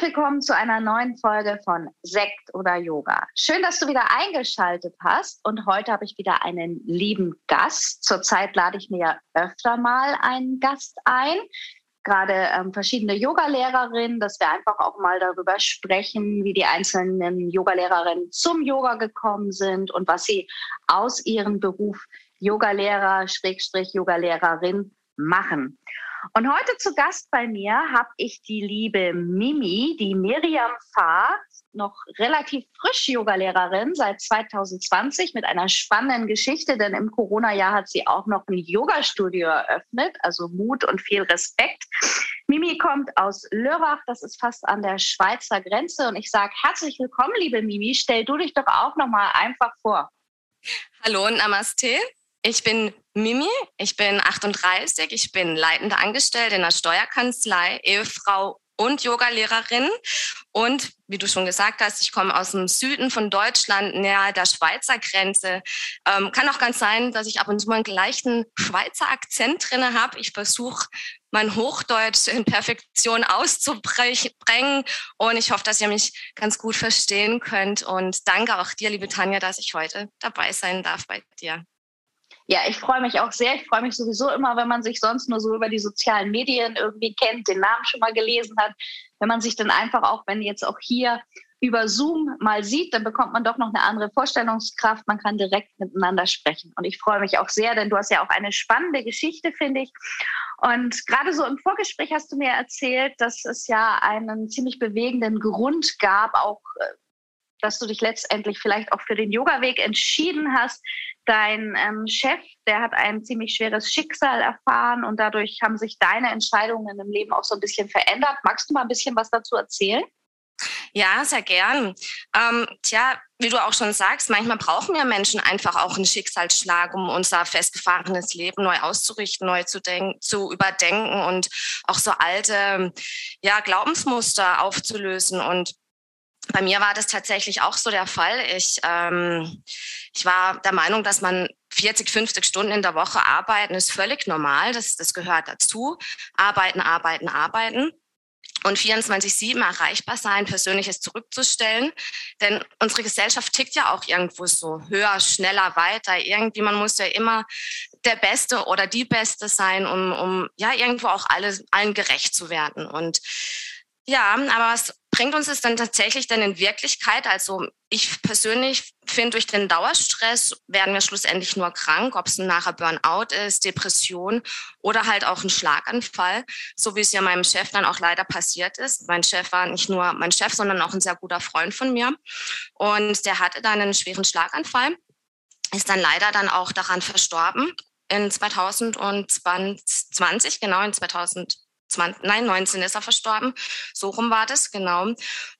Willkommen zu einer neuen Folge von Sekt oder Yoga. Schön, dass du wieder eingeschaltet hast. Und heute habe ich wieder einen lieben Gast. Zurzeit lade ich mir ja öfter mal einen Gast ein. Gerade ähm, verschiedene Yogalehrerinnen, dass wir einfach auch mal darüber sprechen, wie die einzelnen Yogalehrerinnen zum Yoga gekommen sind und was sie aus ihrem Beruf Yogalehrer, Schrägstrich Yogalehrerin machen. Und heute zu Gast bei mir habe ich die liebe Mimi, die Miriam Fahr, noch relativ frisch Yogalehrerin seit 2020 mit einer spannenden Geschichte, denn im Corona-Jahr hat sie auch noch ein Yoga-Studio eröffnet, also Mut und viel Respekt. Mimi kommt aus Lörrach, das ist fast an der Schweizer Grenze und ich sage herzlich willkommen, liebe Mimi, stell du dich doch auch noch mal einfach vor. Hallo und Namaste. Ich bin Mimi, ich bin 38, ich bin leitende Angestellte in der Steuerkanzlei, Ehefrau und Yogalehrerin. Und wie du schon gesagt hast, ich komme aus dem Süden von Deutschland, näher der Schweizer Grenze. Ähm, kann auch ganz sein, dass ich ab und zu mal einen gleichen Schweizer Akzent drin habe. Ich versuche mein Hochdeutsch in Perfektion auszubringen. Und ich hoffe, dass ihr mich ganz gut verstehen könnt. Und danke auch dir, liebe Tanja, dass ich heute dabei sein darf bei dir. Ja, ich freue mich auch sehr. Ich freue mich sowieso immer, wenn man sich sonst nur so über die sozialen Medien irgendwie kennt, den Namen schon mal gelesen hat. Wenn man sich dann einfach auch, wenn jetzt auch hier über Zoom mal sieht, dann bekommt man doch noch eine andere Vorstellungskraft. Man kann direkt miteinander sprechen. Und ich freue mich auch sehr, denn du hast ja auch eine spannende Geschichte, finde ich. Und gerade so im Vorgespräch hast du mir erzählt, dass es ja einen ziemlich bewegenden Grund gab, auch äh, dass du dich letztendlich vielleicht auch für den Yoga-Weg entschieden hast. Dein ähm, Chef, der hat ein ziemlich schweres Schicksal erfahren und dadurch haben sich deine Entscheidungen im Leben auch so ein bisschen verändert. Magst du mal ein bisschen was dazu erzählen? Ja, sehr gern. Ähm, tja, wie du auch schon sagst, manchmal brauchen wir Menschen einfach auch einen Schicksalsschlag, um unser festgefahrenes Leben neu auszurichten, neu zu, denken, zu überdenken und auch so alte ja, Glaubensmuster aufzulösen. Und bei mir war das tatsächlich auch so der Fall. Ich, ähm, ich war der Meinung, dass man 40, 50 Stunden in der Woche arbeiten ist völlig normal. Das, das gehört dazu. Arbeiten, arbeiten, arbeiten. Und 24-7 erreichbar sein, Persönliches zurückzustellen. Denn unsere Gesellschaft tickt ja auch irgendwo so höher, schneller, weiter. Irgendwie, man muss ja immer der Beste oder die Beste sein, um, um ja irgendwo auch alle, allen gerecht zu werden. Und ja, aber was bringt uns es dann tatsächlich denn in Wirklichkeit? Also ich persönlich finde, durch den Dauerstress werden wir schlussendlich nur krank, ob es nachher Burnout ist, Depression oder halt auch ein Schlaganfall, so wie es ja meinem Chef dann auch leider passiert ist. Mein Chef war nicht nur mein Chef, sondern auch ein sehr guter Freund von mir. Und der hatte dann einen schweren Schlaganfall, ist dann leider dann auch daran verstorben in 2020, genau in 2020. 20, nein, 19 ist er verstorben. So rum war das, genau.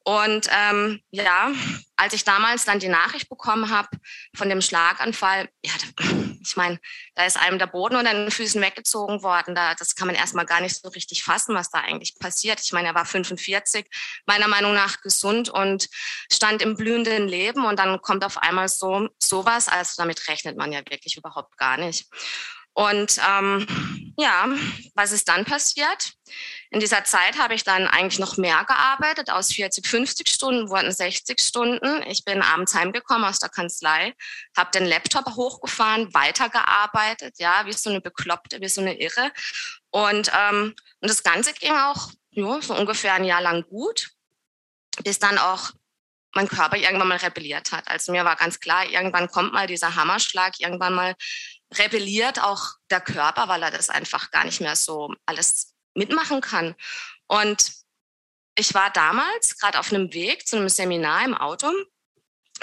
Und ähm, ja, als ich damals dann die Nachricht bekommen habe von dem Schlaganfall, ja, ich meine, da ist einem der Boden unter den Füßen weggezogen worden. Da, das kann man erstmal gar nicht so richtig fassen, was da eigentlich passiert. Ich meine, er war 45, meiner Meinung nach gesund und stand im blühenden Leben und dann kommt auf einmal so sowas. Also damit rechnet man ja wirklich überhaupt gar nicht. Und ähm, ja, was ist dann passiert? In dieser Zeit habe ich dann eigentlich noch mehr gearbeitet. Aus 40, 50 Stunden wurden 60 Stunden. Ich bin abends heimgekommen aus der Kanzlei, habe den Laptop hochgefahren, weitergearbeitet, ja, wie so eine Bekloppte, wie so eine Irre. Und, ähm, und das Ganze ging auch ja, so ungefähr ein Jahr lang gut, bis dann auch mein Körper irgendwann mal rebelliert hat. Also mir war ganz klar, irgendwann kommt mal dieser Hammerschlag, irgendwann mal rebelliert auch der Körper, weil er das einfach gar nicht mehr so alles mitmachen kann. Und ich war damals gerade auf einem Weg zu einem Seminar im Auto,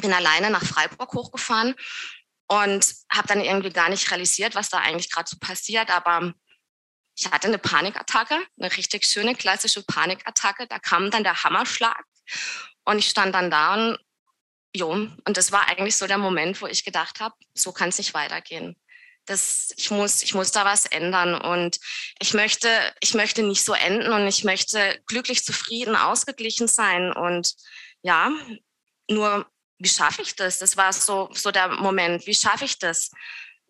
bin alleine nach Freiburg hochgefahren und habe dann irgendwie gar nicht realisiert, was da eigentlich gerade so passiert. Aber ich hatte eine Panikattacke, eine richtig schöne klassische Panikattacke. Da kam dann der Hammerschlag und ich stand dann da und jo, und das war eigentlich so der Moment, wo ich gedacht habe, so kann es nicht weitergehen. Das, ich muss, ich muss da was ändern und ich möchte, ich möchte nicht so enden und ich möchte glücklich, zufrieden, ausgeglichen sein und ja, nur wie schaffe ich das? Das war so, so der Moment, wie schaffe ich das?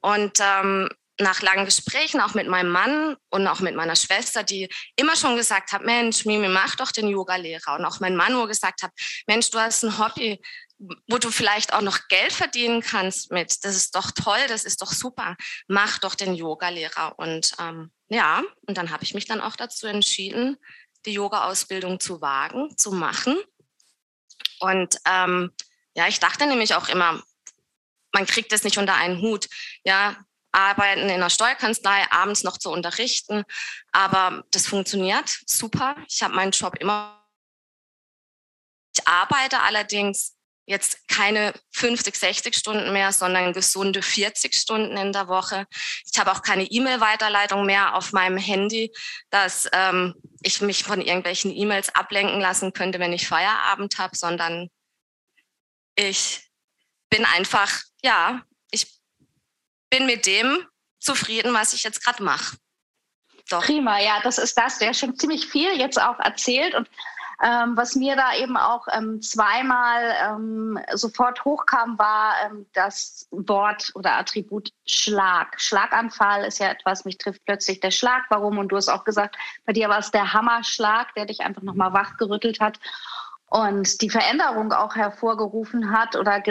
Und ähm, nach langen Gesprächen, auch mit meinem Mann und auch mit meiner Schwester, die immer schon gesagt hat, Mensch, Mimi, mach doch den Yoga-Lehrer. Und auch mein Mann, wo gesagt hat, Mensch, du hast ein Hobby, wo du vielleicht auch noch Geld verdienen kannst mit. Das ist doch toll, das ist doch super. Mach doch den Yoga-Lehrer. Und ähm, ja, und dann habe ich mich dann auch dazu entschieden, die Yoga-Ausbildung zu wagen, zu machen. Und ähm, ja, ich dachte nämlich auch immer, man kriegt es nicht unter einen Hut. Ja, arbeiten in der Steuerkanzlei, abends noch zu unterrichten. Aber das funktioniert super. Ich habe meinen Job immer. Ich arbeite allerdings jetzt keine 50, 60 Stunden mehr, sondern gesunde 40 Stunden in der Woche. Ich habe auch keine E-Mail-Weiterleitung mehr auf meinem Handy, dass ähm, ich mich von irgendwelchen E-Mails ablenken lassen könnte, wenn ich Feierabend habe, sondern ich bin einfach, ja, ich bin mit dem zufrieden, was ich jetzt gerade mache. Prima, ja, das ist das. Der schon ziemlich viel jetzt auch erzählt und ähm, was mir da eben auch ähm, zweimal ähm, sofort hochkam, war ähm, das Wort oder Attribut Schlag. Schlaganfall ist ja etwas, mich trifft plötzlich der Schlag. Warum? Und du hast auch gesagt, bei dir war es der Hammerschlag, der dich einfach nochmal wachgerüttelt hat und die Veränderung auch hervorgerufen hat oder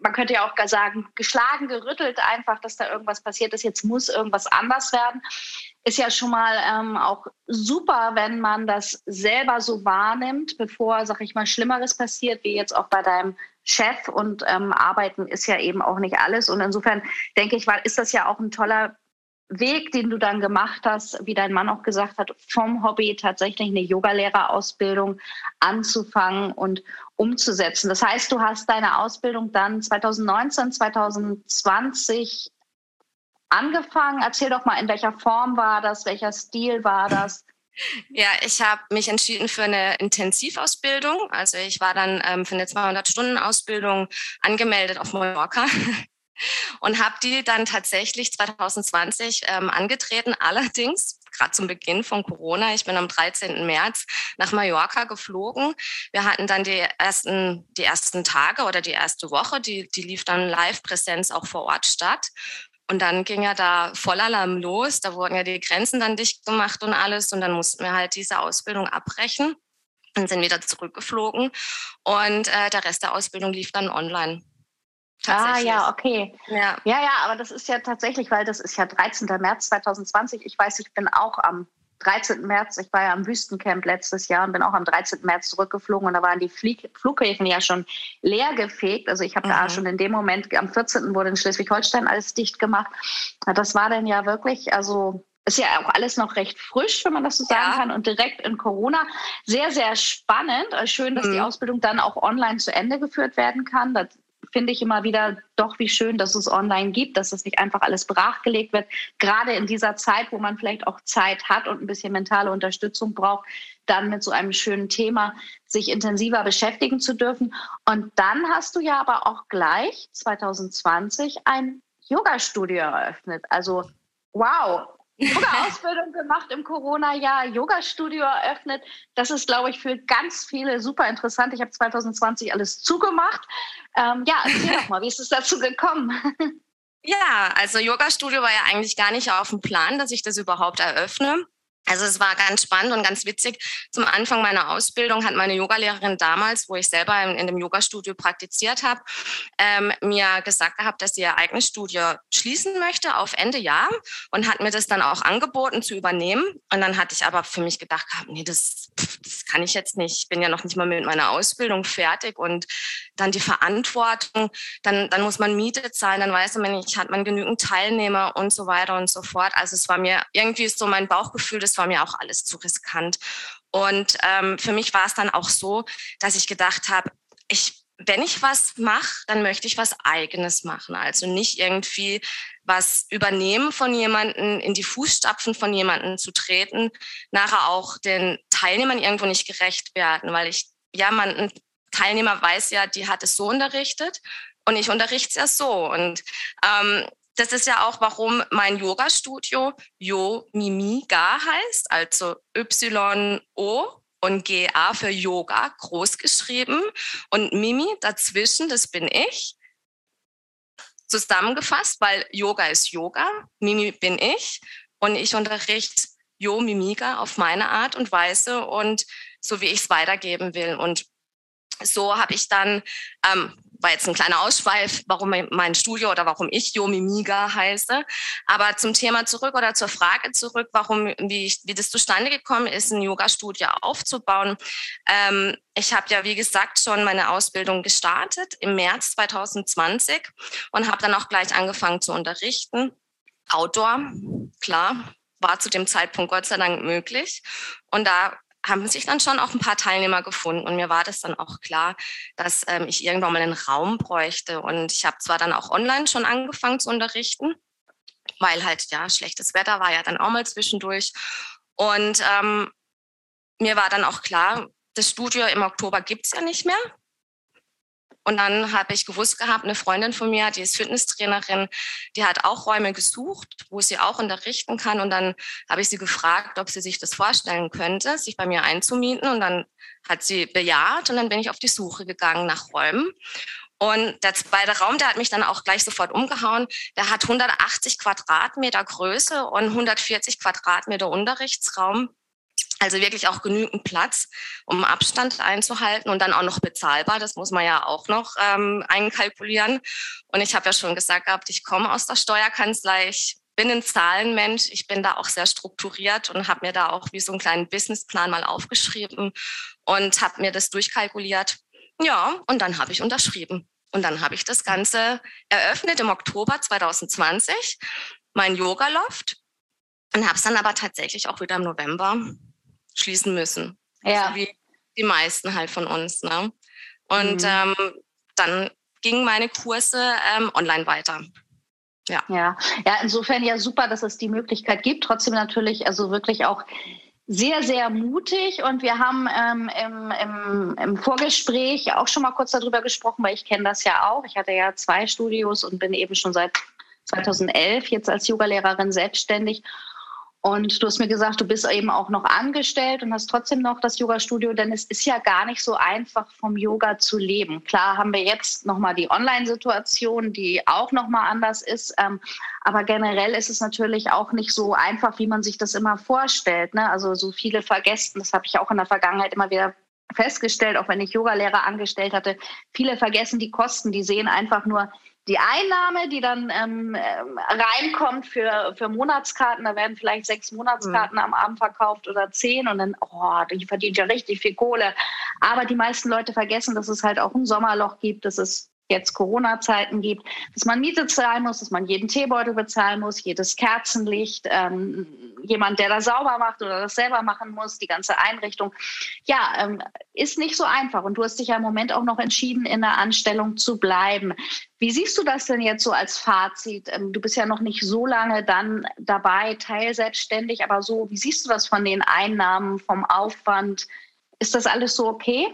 man könnte ja auch sagen, geschlagen, gerüttelt einfach, dass da irgendwas passiert ist, jetzt muss irgendwas anders werden, ist ja schon mal ähm, auch super, wenn man das selber so wahrnimmt, bevor, sag ich mal, Schlimmeres passiert, wie jetzt auch bei deinem Chef und ähm, Arbeiten ist ja eben auch nicht alles. Und insofern denke ich, weil ist das ja auch ein toller Weg, den du dann gemacht hast, wie dein Mann auch gesagt hat, vom Hobby tatsächlich eine Yogalehrerausbildung anzufangen und umzusetzen. Das heißt, du hast deine Ausbildung dann 2019, 2020 angefangen. Erzähl doch mal, in welcher Form war das, welcher Stil war das? Ja, ich habe mich entschieden für eine Intensivausbildung. Also ich war dann ähm, für eine 200-Stunden-Ausbildung angemeldet auf Mallorca und habe die dann tatsächlich 2020 ähm, angetreten. Allerdings gerade zum Beginn von Corona. Ich bin am 13. März nach Mallorca geflogen. Wir hatten dann die ersten, die ersten Tage oder die erste Woche, die, die lief dann Live-Präsenz auch vor Ort statt. Und dann ging ja da Vollalarm los. Da wurden ja die Grenzen dann dicht gemacht und alles. Und dann mussten wir halt diese Ausbildung abbrechen und sind wieder zurückgeflogen. Und äh, der Rest der Ausbildung lief dann online. Ah ja, okay. Ja. ja, ja, aber das ist ja tatsächlich, weil das ist ja 13. März 2020. Ich weiß, ich bin auch am 13. März, ich war ja am Wüstencamp letztes Jahr und bin auch am 13. März zurückgeflogen und da waren die Flieg Flughäfen ja schon leer gefegt. Also ich habe mhm. da schon in dem Moment, am 14. wurde in Schleswig-Holstein alles dicht gemacht. Das war dann ja wirklich, also ist ja auch alles noch recht frisch, wenn man das so sagen ja. kann, und direkt in Corona. Sehr, sehr spannend. Schön, dass mhm. die Ausbildung dann auch online zu Ende geführt werden kann. Das finde ich immer wieder doch, wie schön, dass es online gibt, dass es nicht einfach alles brachgelegt wird. Gerade in dieser Zeit, wo man vielleicht auch Zeit hat und ein bisschen mentale Unterstützung braucht, dann mit so einem schönen Thema sich intensiver beschäftigen zu dürfen. Und dann hast du ja aber auch gleich 2020 ein Yoga-Studio eröffnet. Also wow, Yoga-Ausbildung gemacht im Corona-Jahr, Yoga-Studio eröffnet. Das ist, glaube ich, für ganz viele super interessant. Ich habe 2020 alles zugemacht. Ähm, ja, erzähl doch mal, wie ist es dazu gekommen? Ja, also Yoga-Studio war ja eigentlich gar nicht auf dem Plan, dass ich das überhaupt eröffne. Also es war ganz spannend und ganz witzig. Zum Anfang meiner Ausbildung hat meine Yogalehrerin damals, wo ich selber in, in dem Yogastudio praktiziert habe, ähm, mir gesagt gehabt, dass sie ihr eigenes Studio schließen möchte auf Ende Jahr und hat mir das dann auch angeboten zu übernehmen. Und dann hatte ich aber für mich gedacht nee, das, das kann ich jetzt nicht. Ich bin ja noch nicht mal mit meiner Ausbildung fertig und dann die Verantwortung, dann, dann muss man Miete zahlen, dann weiß man nicht, hat man genügend Teilnehmer und so weiter und so fort. Also es war mir irgendwie so mein Bauchgefühl, das war mir auch alles zu riskant. Und ähm, für mich war es dann auch so, dass ich gedacht habe, ich wenn ich was mache, dann möchte ich was eigenes machen. Also nicht irgendwie was übernehmen von jemanden, in die Fußstapfen von jemanden zu treten, nachher auch den Teilnehmern irgendwo nicht gerecht werden, weil ich, ja, man, ein Teilnehmer weiß ja, die hat es so unterrichtet und ich unterrichte es ja so. Und ähm, das ist ja auch, warum mein Yoga-Studio Yo Mimi Ga heißt, also Y-O und GA für Yoga groß geschrieben und Mimi dazwischen, das bin ich. Zusammengefasst, weil Yoga ist Yoga, Mimi bin ich und ich unterrichte Yo Mimiga auf meine Art und Weise und so wie ich es weitergeben will. Und so habe ich dann ähm, war jetzt ein kleiner Ausschweif, warum mein Studio oder warum ich Yomi Miga heiße. Aber zum Thema zurück oder zur Frage zurück, warum, wie, ich, wie das zustande gekommen ist, ein Yoga-Studio aufzubauen. Ähm, ich habe ja, wie gesagt, schon meine Ausbildung gestartet im März 2020 und habe dann auch gleich angefangen zu unterrichten. Outdoor, klar, war zu dem Zeitpunkt Gott sei Dank möglich. Und da haben sich dann schon auch ein paar Teilnehmer gefunden und mir war das dann auch klar, dass ähm, ich irgendwann mal einen Raum bräuchte und ich habe zwar dann auch online schon angefangen zu unterrichten, weil halt ja schlechtes Wetter war ja dann auch mal zwischendurch und ähm, mir war dann auch klar, das Studio im Oktober gibt's ja nicht mehr. Und dann habe ich gewusst gehabt, eine Freundin von mir, die ist Fitnesstrainerin, die hat auch Räume gesucht, wo sie auch unterrichten kann. Und dann habe ich sie gefragt, ob sie sich das vorstellen könnte, sich bei mir einzumieten. Und dann hat sie bejaht und dann bin ich auf die Suche gegangen nach Räumen. Und der zweite Raum, der hat mich dann auch gleich sofort umgehauen. Der hat 180 Quadratmeter Größe und 140 Quadratmeter Unterrichtsraum. Also wirklich auch genügend Platz, um Abstand einzuhalten und dann auch noch bezahlbar. Das muss man ja auch noch ähm, einkalkulieren. Und ich habe ja schon gesagt gehabt, ich komme aus der Steuerkanzlei. Ich bin ein Zahlenmensch. Ich bin da auch sehr strukturiert und habe mir da auch wie so einen kleinen Businessplan mal aufgeschrieben und habe mir das durchkalkuliert. Ja, und dann habe ich unterschrieben. Und dann habe ich das Ganze eröffnet im Oktober 2020, mein Yoga-Loft. Und habe es dann aber tatsächlich auch wieder im November schließen müssen. Ja. So wie die meisten halt von uns. Ne? Und mhm. ähm, dann gingen meine Kurse ähm, online weiter. Ja. ja. Ja, insofern ja super, dass es die Möglichkeit gibt. Trotzdem natürlich, also wirklich auch sehr, sehr mutig. Und wir haben ähm, im, im, im Vorgespräch auch schon mal kurz darüber gesprochen, weil ich kenne das ja auch. Ich hatte ja zwei Studios und bin eben schon seit 2011 jetzt als Yogalehrerin selbstständig. Und du hast mir gesagt, du bist eben auch noch angestellt und hast trotzdem noch das Yoga-Studio, denn es ist ja gar nicht so einfach, vom Yoga zu leben. Klar haben wir jetzt nochmal die Online-Situation, die auch nochmal anders ist. Ähm, aber generell ist es natürlich auch nicht so einfach, wie man sich das immer vorstellt. Ne? Also so viele vergessen, das habe ich auch in der Vergangenheit immer wieder festgestellt, auch wenn ich Yogalehrer angestellt hatte, viele vergessen die Kosten, die sehen einfach nur die Einnahme, die dann ähm, ähm, reinkommt für, für Monatskarten, da werden vielleicht sechs Monatskarten mhm. am Abend verkauft oder zehn und dann, oh, die verdient ja richtig viel Kohle. Aber die meisten Leute vergessen, dass es halt auch ein Sommerloch gibt, dass es jetzt Corona-Zeiten gibt, dass man Miete zahlen muss, dass man jeden Teebeutel bezahlen muss, jedes Kerzenlicht, ähm, jemand, der das sauber macht oder das selber machen muss, die ganze Einrichtung. Ja, ähm, ist nicht so einfach. Und du hast dich ja im Moment auch noch entschieden, in der Anstellung zu bleiben. Wie siehst du das denn jetzt so als Fazit? Ähm, du bist ja noch nicht so lange dann dabei, teilselbstständig, aber so, wie siehst du das von den Einnahmen, vom Aufwand? Ist das alles so okay?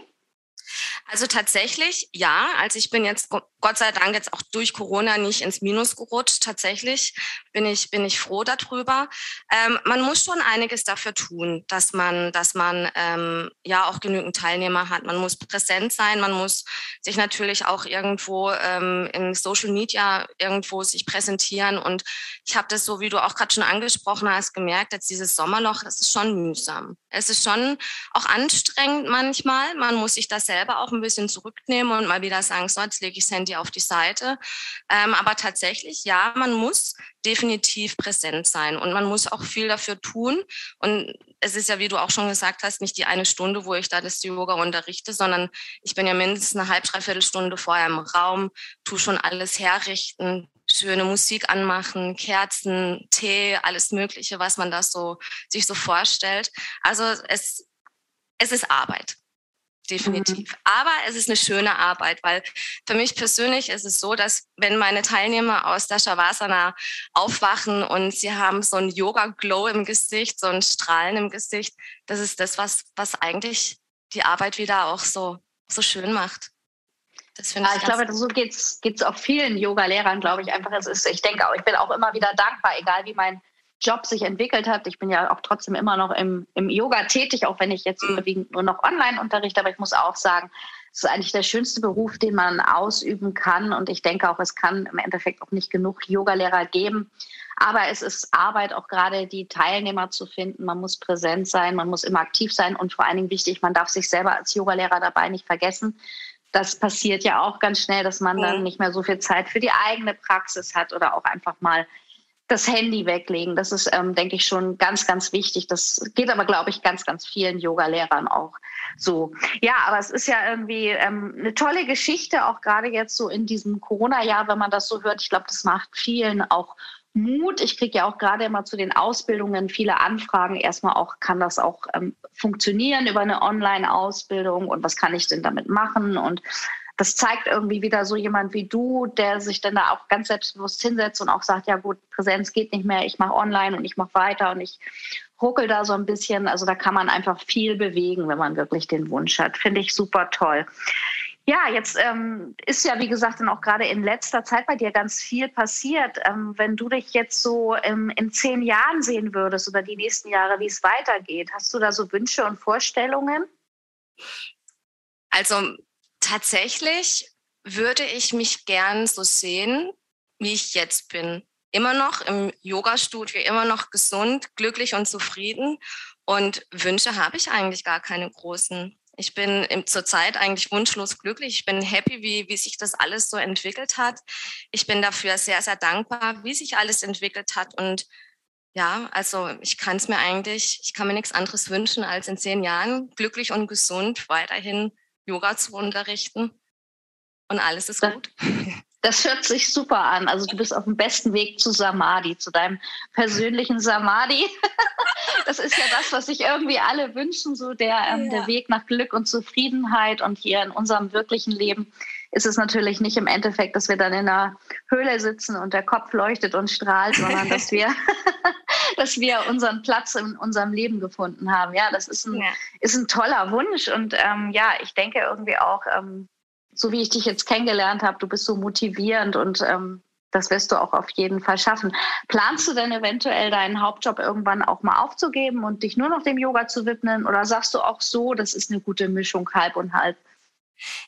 Also tatsächlich, ja. Also ich bin jetzt Gott sei Dank jetzt auch durch Corona nicht ins Minus gerutscht. Tatsächlich bin ich, bin ich froh darüber. Ähm, man muss schon einiges dafür tun, dass man, dass man ähm, ja auch genügend Teilnehmer hat. Man muss präsent sein, man muss sich natürlich auch irgendwo ähm, in Social Media irgendwo sich präsentieren. Und ich habe das so, wie du auch gerade schon angesprochen hast, gemerkt, jetzt dieses Sommerloch, das ist schon mühsam. Es ist schon auch anstrengend manchmal. Man muss sich da selber auch ein bisschen zurücknehmen und mal wieder sagen, so, jetzt lege ich das Handy auf die Seite. Ähm, aber tatsächlich, ja, man muss definitiv präsent sein und man muss auch viel dafür tun. Und es ist ja, wie du auch schon gesagt hast, nicht die eine Stunde, wo ich da das Yoga unterrichte, sondern ich bin ja mindestens eine halbe, dreiviertel Stunde vorher im Raum, tu schon alles herrichten, schöne Musik anmachen, Kerzen, Tee, alles Mögliche, was man da so sich so vorstellt. Also es, es ist Arbeit definitiv. Mhm. Aber es ist eine schöne Arbeit, weil für mich persönlich ist es so, dass wenn meine Teilnehmer aus der Shavasana aufwachen und sie haben so ein Yoga-Glow im Gesicht, so ein Strahlen im Gesicht, das ist das, was, was eigentlich die Arbeit wieder auch so, so schön macht. Das ja, ich, ich glaube, so geht es auch vielen Yoga-Lehrern, glaube ich, einfach. Es ist, ich denke auch, ich bin auch immer wieder dankbar, egal wie mein Job sich entwickelt hat. Ich bin ja auch trotzdem immer noch im, im Yoga tätig, auch wenn ich jetzt mhm. überwiegend nur noch online unterrichte. Aber ich muss auch sagen, es ist eigentlich der schönste Beruf, den man ausüben kann. Und ich denke auch, es kann im Endeffekt auch nicht genug Yogalehrer geben. Aber es ist Arbeit, auch gerade die Teilnehmer zu finden. Man muss präsent sein, man muss immer aktiv sein und vor allen Dingen wichtig, man darf sich selber als Yogalehrer dabei nicht vergessen. Das passiert ja auch ganz schnell, dass man dann nicht mehr so viel Zeit für die eigene Praxis hat oder auch einfach mal das Handy weglegen. Das ist, ähm, denke ich, schon ganz, ganz wichtig. Das geht aber, glaube ich, ganz, ganz vielen Yoga-Lehrern auch so. Ja, aber es ist ja irgendwie ähm, eine tolle Geschichte, auch gerade jetzt so in diesem Corona-Jahr, wenn man das so hört. Ich glaube, das macht vielen auch Mut. Ich kriege ja auch gerade immer zu den Ausbildungen viele Anfragen. Erstmal auch, kann das auch ähm, funktionieren über eine Online-Ausbildung und was kann ich denn damit machen? Und das zeigt irgendwie wieder so jemand wie du, der sich dann da auch ganz selbstbewusst hinsetzt und auch sagt, ja gut, Präsenz geht nicht mehr, ich mache online und ich mache weiter und ich ruckel da so ein bisschen. Also da kann man einfach viel bewegen, wenn man wirklich den Wunsch hat. Finde ich super toll. Ja, jetzt ähm, ist ja, wie gesagt, dann auch gerade in letzter Zeit bei dir ganz viel passiert. Ähm, wenn du dich jetzt so ähm, in zehn Jahren sehen würdest oder die nächsten Jahre, wie es weitergeht, hast du da so Wünsche und Vorstellungen? Also tatsächlich würde ich mich gern so sehen, wie ich jetzt bin. Immer noch im Yoga-Studio, immer noch gesund, glücklich und zufrieden. Und Wünsche habe ich eigentlich gar keine großen. Ich bin zurzeit eigentlich wunschlos glücklich. Ich bin happy, wie, wie sich das alles so entwickelt hat. Ich bin dafür sehr, sehr dankbar, wie sich alles entwickelt hat. Und ja, also ich kann es mir eigentlich, ich kann mir nichts anderes wünschen, als in zehn Jahren glücklich und gesund weiterhin Yoga zu unterrichten und alles ist gut. Das hört sich super an. Also du bist auf dem besten Weg zu Samadhi, zu deinem persönlichen Samadhi. Das ist ja das, was sich irgendwie alle wünschen, so der, ähm, ja. der Weg nach Glück und Zufriedenheit. Und hier in unserem wirklichen Leben ist es natürlich nicht im Endeffekt, dass wir dann in einer Höhle sitzen und der Kopf leuchtet und strahlt, sondern dass wir, dass wir unseren Platz in unserem Leben gefunden haben. Ja, das ist ein, ja. ist ein toller Wunsch. Und ähm, ja, ich denke irgendwie auch, ähm, so wie ich dich jetzt kennengelernt habe, du bist so motivierend und ähm, das wirst du auch auf jeden Fall schaffen. Planst du denn eventuell deinen Hauptjob irgendwann auch mal aufzugeben und dich nur noch dem Yoga zu widmen? Oder sagst du auch so, das ist eine gute Mischung, halb und halb?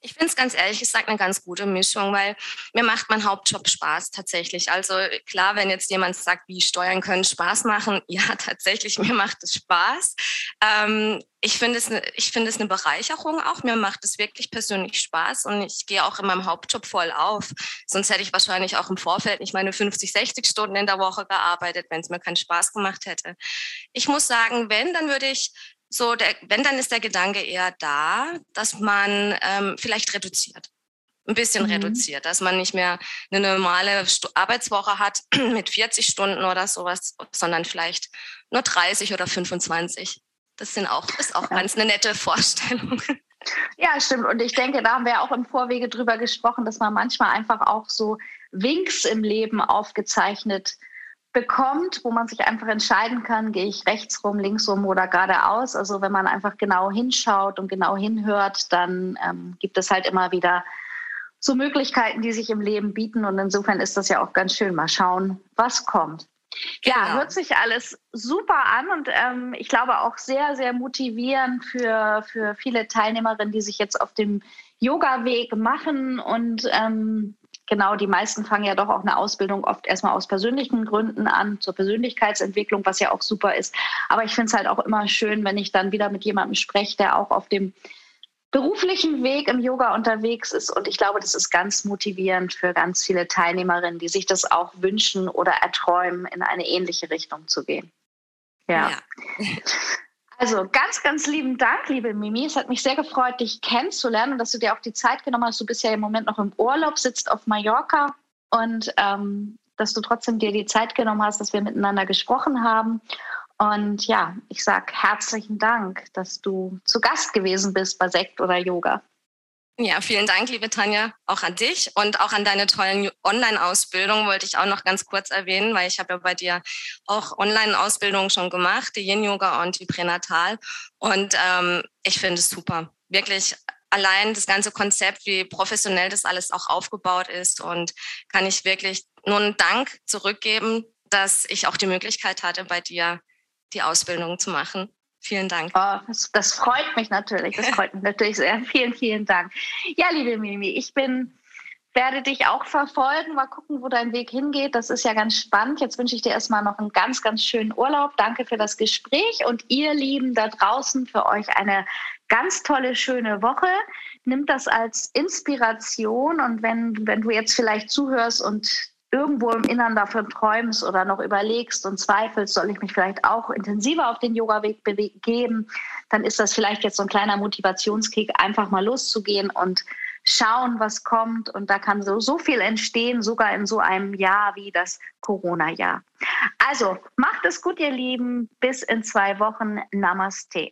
Ich finde es ganz ehrlich gesagt eine ganz gute Mischung, weil mir macht mein Hauptjob Spaß tatsächlich. Also klar, wenn jetzt jemand sagt, wie Steuern können Spaß machen, ja, tatsächlich, mir macht es Spaß. Ähm, ich finde es, ne, ich finde es eine Bereicherung auch. Mir macht es wirklich persönlich Spaß und ich gehe auch in meinem Hauptjob voll auf. Sonst hätte ich wahrscheinlich auch im Vorfeld nicht meine 50, 60 Stunden in der Woche gearbeitet, wenn es mir keinen Spaß gemacht hätte. Ich muss sagen, wenn, dann würde ich so, der, wenn, dann ist der Gedanke eher da, dass man ähm, vielleicht reduziert. Ein bisschen mhm. reduziert, dass man nicht mehr eine normale Arbeitswoche hat mit 40 Stunden oder sowas, sondern vielleicht nur 30 oder 25. Das sind auch, ist auch ja. ganz eine nette Vorstellung. Ja, stimmt. Und ich denke, da haben wir auch im Vorwege drüber gesprochen, dass man manchmal einfach auch so Winks im Leben aufgezeichnet bekommt, wo man sich einfach entscheiden kann, gehe ich rechts rum, links rum oder geradeaus. Also wenn man einfach genau hinschaut und genau hinhört, dann ähm, gibt es halt immer wieder so Möglichkeiten, die sich im Leben bieten. Und insofern ist das ja auch ganz schön. Mal schauen, was kommt. Genau. Ja, hört sich alles super an und ähm, ich glaube auch sehr, sehr motivierend für, für viele Teilnehmerinnen, die sich jetzt auf dem Yoga-Weg machen und ähm, genau, die meisten fangen ja doch auch eine Ausbildung oft erstmal aus persönlichen Gründen an, zur Persönlichkeitsentwicklung, was ja auch super ist. Aber ich finde es halt auch immer schön, wenn ich dann wieder mit jemandem spreche, der auch auf dem beruflichen Weg im Yoga unterwegs ist. Und ich glaube, das ist ganz motivierend für ganz viele Teilnehmerinnen, die sich das auch wünschen oder erträumen, in eine ähnliche Richtung zu gehen. ja. ja. Also ganz, ganz lieben Dank, liebe Mimi. Es hat mich sehr gefreut, dich kennenzulernen und dass du dir auch die Zeit genommen hast. Du bist ja im Moment noch im Urlaub, sitzt auf Mallorca und ähm, dass du trotzdem dir die Zeit genommen hast, dass wir miteinander gesprochen haben. Und ja, ich sage herzlichen Dank, dass du zu Gast gewesen bist bei Sekt oder Yoga. Ja, vielen Dank, liebe Tanja, auch an dich und auch an deine tollen Online-Ausbildungen wollte ich auch noch ganz kurz erwähnen, weil ich habe ja bei dir auch Online-Ausbildungen schon gemacht, die Yin-Yoga und die Pränatal. Und ähm, ich finde es super. Wirklich allein das ganze Konzept, wie professionell das alles auch aufgebaut ist und kann ich wirklich nur einen Dank zurückgeben, dass ich auch die Möglichkeit hatte, bei dir die Ausbildung zu machen. Vielen Dank. Oh, das, das, freut mich natürlich. Das freut mich natürlich sehr. Vielen, vielen Dank. Ja, liebe Mimi, ich bin, werde dich auch verfolgen. Mal gucken, wo dein Weg hingeht. Das ist ja ganz spannend. Jetzt wünsche ich dir erstmal noch einen ganz, ganz schönen Urlaub. Danke für das Gespräch und ihr Lieben da draußen für euch eine ganz tolle, schöne Woche. Nimmt das als Inspiration und wenn, wenn du jetzt vielleicht zuhörst und irgendwo im Innern davon träumst oder noch überlegst und zweifelst, soll ich mich vielleicht auch intensiver auf den Yoga-Weg begeben, dann ist das vielleicht jetzt so ein kleiner Motivationskick, einfach mal loszugehen und schauen, was kommt. Und da kann so, so viel entstehen, sogar in so einem Jahr wie das Corona-Jahr. Also macht es gut, ihr Lieben. Bis in zwei Wochen. Namaste.